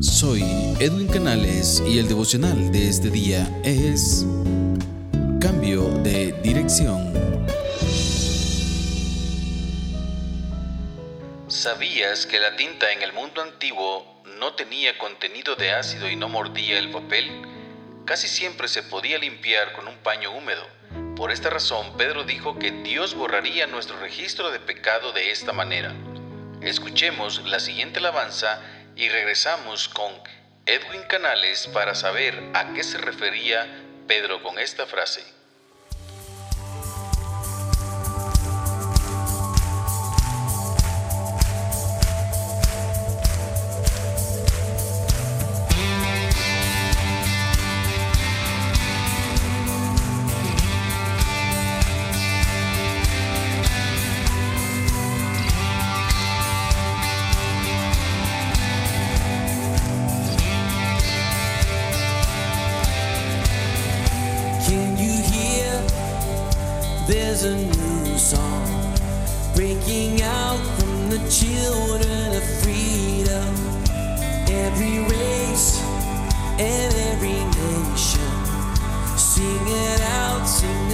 Soy Edwin Canales y el devocional de este día es Cambio de dirección. ¿Sabías que la tinta en el mundo antiguo no tenía contenido de ácido y no mordía el papel? Casi siempre se podía limpiar con un paño húmedo. Por esta razón, Pedro dijo que Dios borraría nuestro registro de pecado de esta manera. Escuchemos la siguiente alabanza y regresamos con Edwin Canales para saber a qué se refería Pedro con esta frase.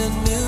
Sing a new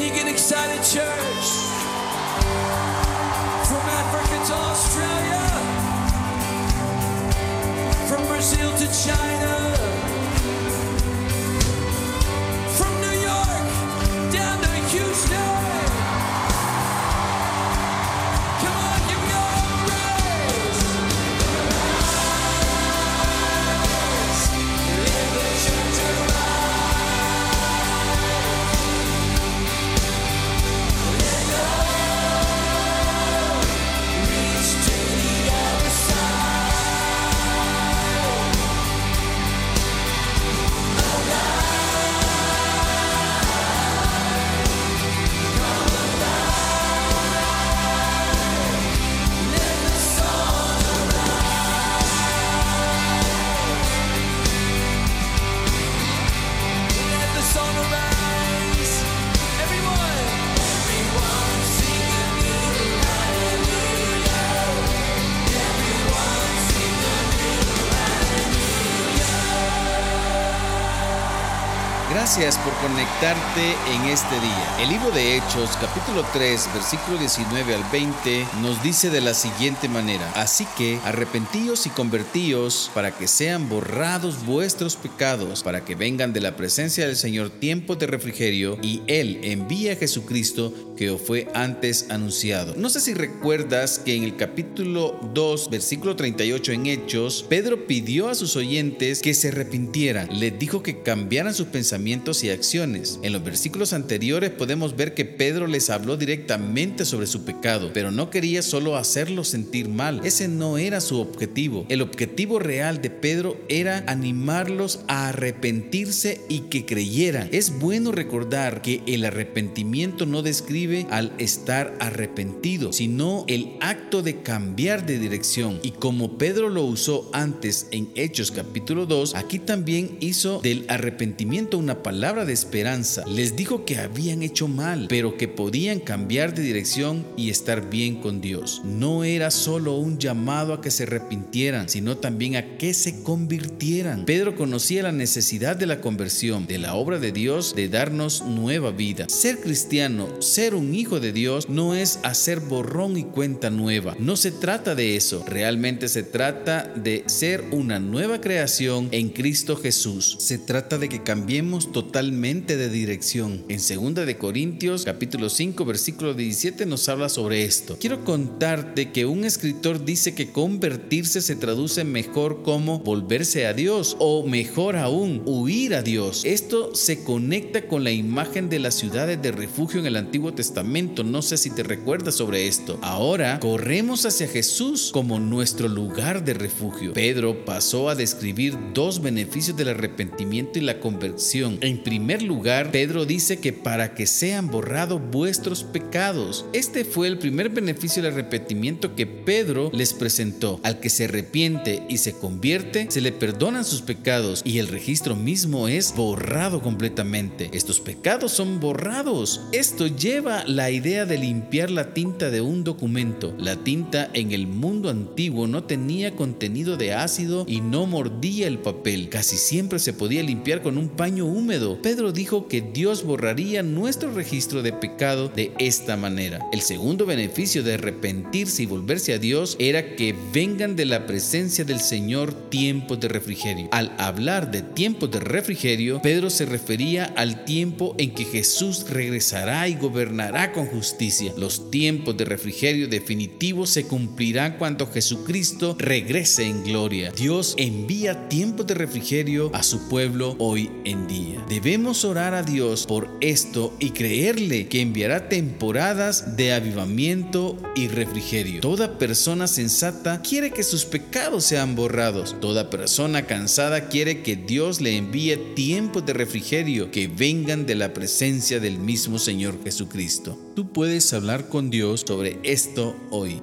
You get excited, church? From Africa to Australia, from Brazil to China, Gracias por conectarte en este día. El libro de Hechos, capítulo 3, versículo 19 al 20, nos dice de la siguiente manera: Así que arrepentíos y convertíos para que sean borrados vuestros pecados, para que vengan de la presencia del Señor tiempos de refrigerio, y Él envía a Jesucristo que fue antes anunciado. No sé si recuerdas que en el capítulo 2, versículo 38 en Hechos, Pedro pidió a sus oyentes que se arrepintieran. Les dijo que cambiaran sus pensamientos y acciones. En los versículos anteriores podemos ver que Pedro les habló directamente sobre su pecado, pero no quería solo hacerlos sentir mal. Ese no era su objetivo. El objetivo real de Pedro era animarlos a arrepentirse y que creyeran. Es bueno recordar que el arrepentimiento no describe al estar arrepentido, sino el acto de cambiar de dirección. Y como Pedro lo usó antes en Hechos capítulo 2, aquí también hizo del arrepentimiento una palabra de esperanza. Les dijo que habían hecho mal, pero que podían cambiar de dirección y estar bien con Dios. No era solo un llamado a que se arrepintieran, sino también a que se convirtieran. Pedro conocía la necesidad de la conversión, de la obra de Dios, de darnos nueva vida. Ser cristiano, ser un hijo de Dios, no es hacer borrón y cuenta nueva. No se trata de eso. Realmente se trata de ser una nueva creación en Cristo Jesús. Se trata de que cambiemos totalmente de dirección. En 2 de Corintios capítulo 5 versículo 17 nos habla sobre esto. Quiero contarte que un escritor dice que convertirse se traduce mejor como volverse a Dios o mejor aún, huir a Dios. Esto se conecta con la imagen de las ciudades de refugio en el Antiguo Testamento. No sé si te recuerdas sobre esto. Ahora corremos hacia Jesús como nuestro lugar de refugio. Pedro pasó a describir dos beneficios del arrepentimiento y la conversión. En primer lugar, Pedro dice que para que sean borrados vuestros pecados. Este fue el primer beneficio del arrepentimiento que Pedro les presentó. Al que se arrepiente y se convierte, se le perdonan sus pecados y el registro mismo es borrado completamente. Estos pecados son borrados. Esto lleva la idea de limpiar la tinta de un documento. La tinta en el mundo antiguo no tenía contenido de ácido y no mordía el papel. Casi siempre se podía limpiar con un paño húmedo. Pedro dijo que Dios borraría nuestro registro de pecado de esta manera. El segundo beneficio de arrepentirse y volverse a Dios era que vengan de la presencia del Señor tiempos de refrigerio. Al hablar de tiempos de refrigerio, Pedro se refería al tiempo en que Jesús regresará y gobernará con justicia. Los tiempos de refrigerio definitivos se cumplirán cuando Jesucristo regrese en gloria. Dios envía tiempos de refrigerio a su pueblo hoy en día. Debemos orar a Dios por esto y creerle que enviará temporadas de avivamiento y refrigerio. Toda persona sensata quiere que sus pecados sean borrados. Toda persona cansada quiere que Dios le envíe tiempos de refrigerio que vengan de la presencia del mismo Señor Jesucristo. Tú puedes hablar con Dios sobre esto hoy.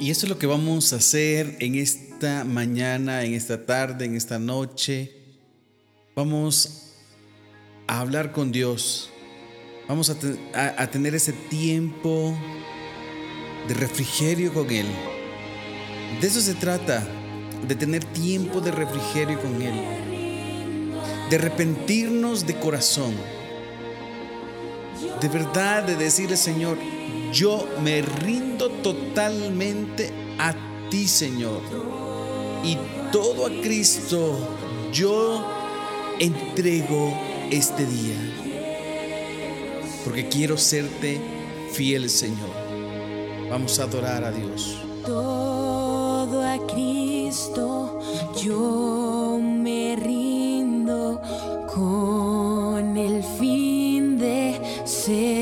Y eso es lo que vamos a hacer en esta mañana, en esta tarde, en esta noche. Vamos a hablar con Dios. Vamos a, te- a- a tener ese tiempo de refrigerio con Él. De eso se trata, de tener tiempo de refrigerio con Él. De arrepentirnos de corazón. De verdad, de decirle, Señor, yo me rindo totalmente a ti, Señor. Y todo a Cristo yo entrego este día. Porque quiero serte fiel, Señor. Vamos a adorar a Dios. Todo a Cristo yo me rindo serle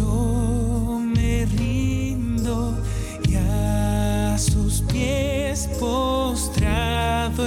Yo me rindo y a sus pies postrado.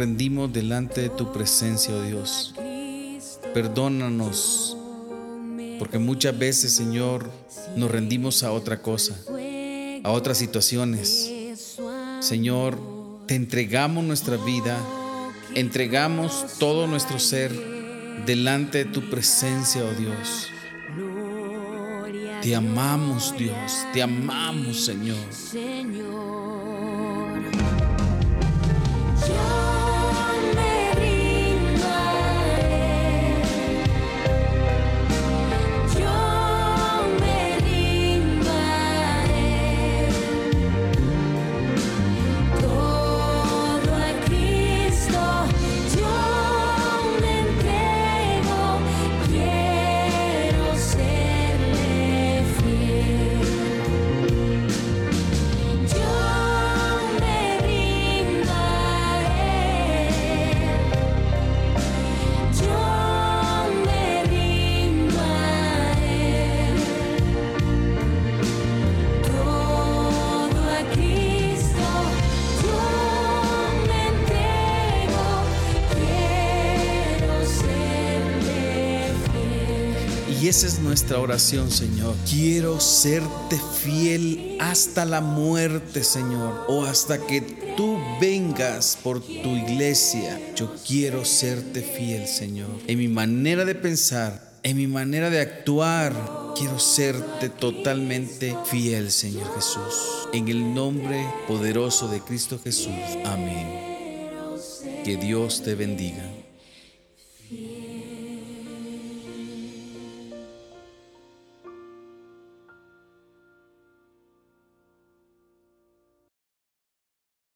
Rendimos delante de tu presencia, oh Dios. Perdónanos, porque muchas veces, Señor, nos rendimos a otra cosa, a otras situaciones. Señor, te entregamos nuestra vida, entregamos todo nuestro ser delante de tu presencia, oh Dios. Te amamos, Dios, te amamos, Señor. Esa es nuestra oración, Señor. Quiero serte fiel hasta la muerte, Señor, o hasta que tú vengas por tu iglesia. Yo quiero serte fiel, Señor. En mi manera de pensar, en mi manera de actuar, quiero serte totalmente fiel, Señor Jesús. En el nombre poderoso de Cristo Jesús. Amén. Que Dios te bendiga.